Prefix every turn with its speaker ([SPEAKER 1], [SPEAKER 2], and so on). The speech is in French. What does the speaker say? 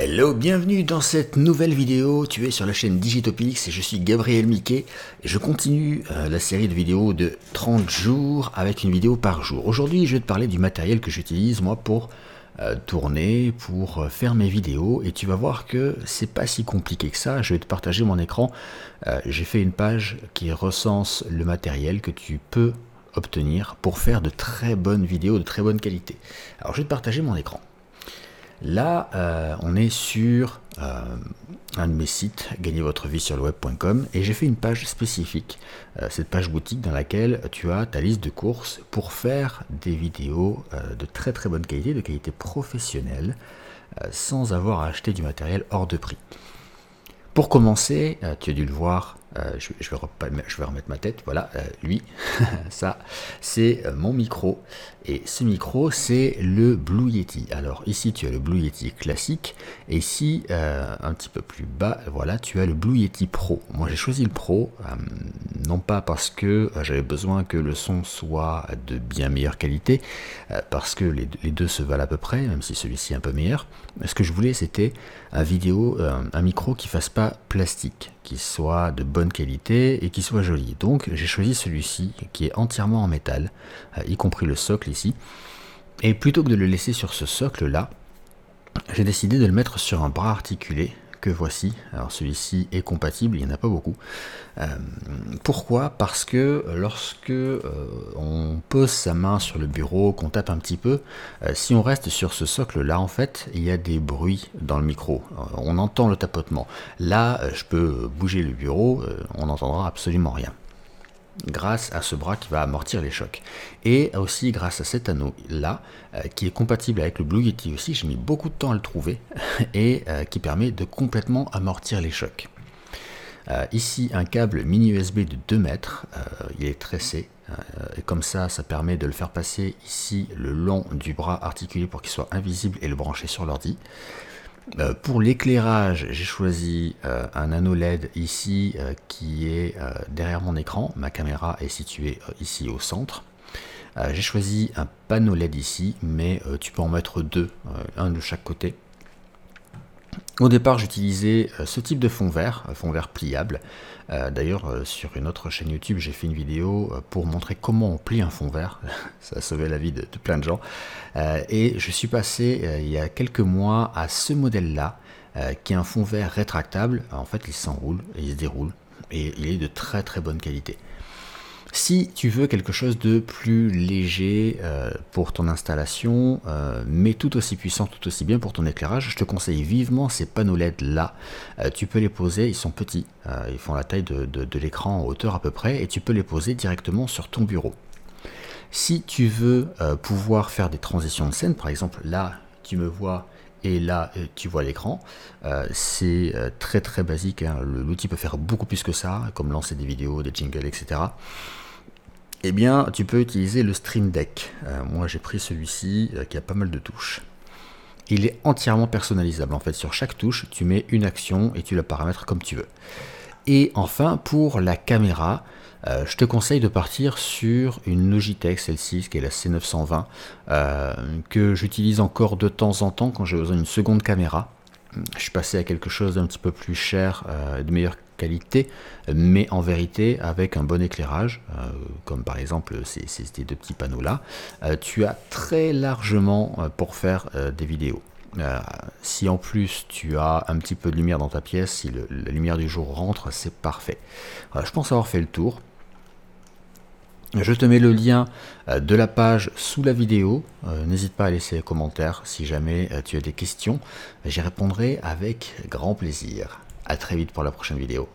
[SPEAKER 1] Hello, bienvenue dans cette nouvelle vidéo. Tu es sur la chaîne Digitopix et je suis Gabriel Miquet. Et je continue euh, la série de vidéos de 30 jours avec une vidéo par jour. Aujourd'hui, je vais te parler du matériel que j'utilise moi pour euh, tourner, pour euh, faire mes vidéos. Et tu vas voir que c'est pas si compliqué que ça. Je vais te partager mon écran. J'ai fait une page qui recense le matériel que tu peux obtenir pour faire de très bonnes vidéos de très bonne qualité. Alors, je vais te partager mon écran. Là, euh, on est sur euh, un de mes sites, gagnez votre vie sur le web.com, et j'ai fait une page spécifique, euh, cette page boutique dans laquelle tu as ta liste de courses pour faire des vidéos de très très bonne qualité, de qualité professionnelle, sans avoir à acheter du matériel hors de prix. Pour commencer, tu as dû le voir euh, je, vais remettre ma tête, voilà, euh, lui, ça, c'est euh, mon micro. Et ce micro, c'est le Blue Yeti. Alors ici, tu as le Blue Yeti classique. Et ici, un petit peu plus bas, voilà, tu as le Blue Yeti Pro. Moi, j'ai choisi le Pro, non pas parce que j'avais besoin que le son soit de bien meilleure qualité, parce que les, deux se valent à peu près, même si celui-ci est un peu meilleur. Ce que je voulais, c'était un un micro qui fasse pas plastique, soit de bonne qualité et qui soit joli. Donc j'ai choisi celui-ci qui est entièrement en métal, euh, y compris le socle ici. Et plutôt que de le laisser sur ce socle là, j'ai décidé de le mettre sur un bras articulé que voici. Alors celui-ci est compatible, il n'y en a pas beaucoup. Euh, pourquoi? Parce que lorsque euh, on pose sa main sur le bureau, qu'on tape un petit peu, euh, si on reste sur ce socle-là, en fait, il y a des bruits dans le micro. on entend le tapotement. Là, je peux bouger le bureau, on n'entendra absolument rien grâce à ce bras qui va amortir les chocs. Et aussi grâce à cet anneau là, euh, qui est compatible avec le Blue Yeti aussi, j'ai mis beaucoup de temps à le trouver, et euh, qui permet de complètement amortir les chocs. Euh, ici un câble mini USB de 2 mètres, il est tressé, et comme ça ça permet de le faire passer ici le long du bras articulé pour qu'il soit invisible et le brancher sur l'ordi. Euh, pour l'éclairage, j'ai choisi euh, un anneau LED ici euh, qui est derrière mon écran. Ma caméra est située ici au centre. j'ai choisi un panneau LED ici, mais tu peux en mettre deux, un de chaque côté. Au départ, j'utilisais euh, ce type de fond vert, fond vert pliable. Euh, d'ailleurs, euh, sur une autre chaîne YouTube, j'ai fait une vidéo pour montrer comment on plie un fond vert. Ça a sauvé la vie de, plein de gens. et je suis passé il y a quelques mois à ce modèle-là, qui est un fond vert rétractable. En fait, il s'enroule il se déroule. Et il est de très très bonne qualité. Si tu veux quelque chose de plus léger euh, pour ton installation, euh, mais tout aussi puissant, tout aussi bien pour ton éclairage, je te conseille vivement ces panneaux LED là. Euh, tu peux les poser, ils sont petits, ils font la taille de, de l'écran en hauteur à peu près, et tu peux les poser directement sur ton bureau. Si tu veux pouvoir faire des transitions de scène, par exemple là, tu me vois et là tu vois l'écran. c'est très très basique, hein. l'outil peut faire beaucoup plus que ça, comme lancer des vidéos, des jingles, etc eh bien, tu peux utiliser le Stream Deck. Euh, moi, j'ai pris celui-ci euh, qui a pas mal de touches. Il est entièrement personnalisable. En fait, sur chaque touche, tu mets une action et tu la paramètres comme tu veux. Et enfin, pour la caméra, euh, je te conseille de partir sur une Logitech, celle-ci, qui est la C920, que j'utilise encore de temps en temps quand j'ai besoin d'une seconde caméra. Je suis passé à quelque chose d'un petit peu plus cher, de meilleure qualité, mais en vérité avec un bon éclairage, euh, comme par exemple ces, deux petits panneaux là, euh, tu as très largement euh, pour faire des vidéos. Si en plus tu as un petit peu de lumière dans ta pièce, si la lumière du jour rentre, c'est parfait. je pense avoir fait le tour. Je te mets le lien de la page sous la vidéo. N'hésite pas à laisser un commentaire si jamais tu as des questions. J'y répondrai avec grand plaisir. A très vite pour la prochaine vidéo.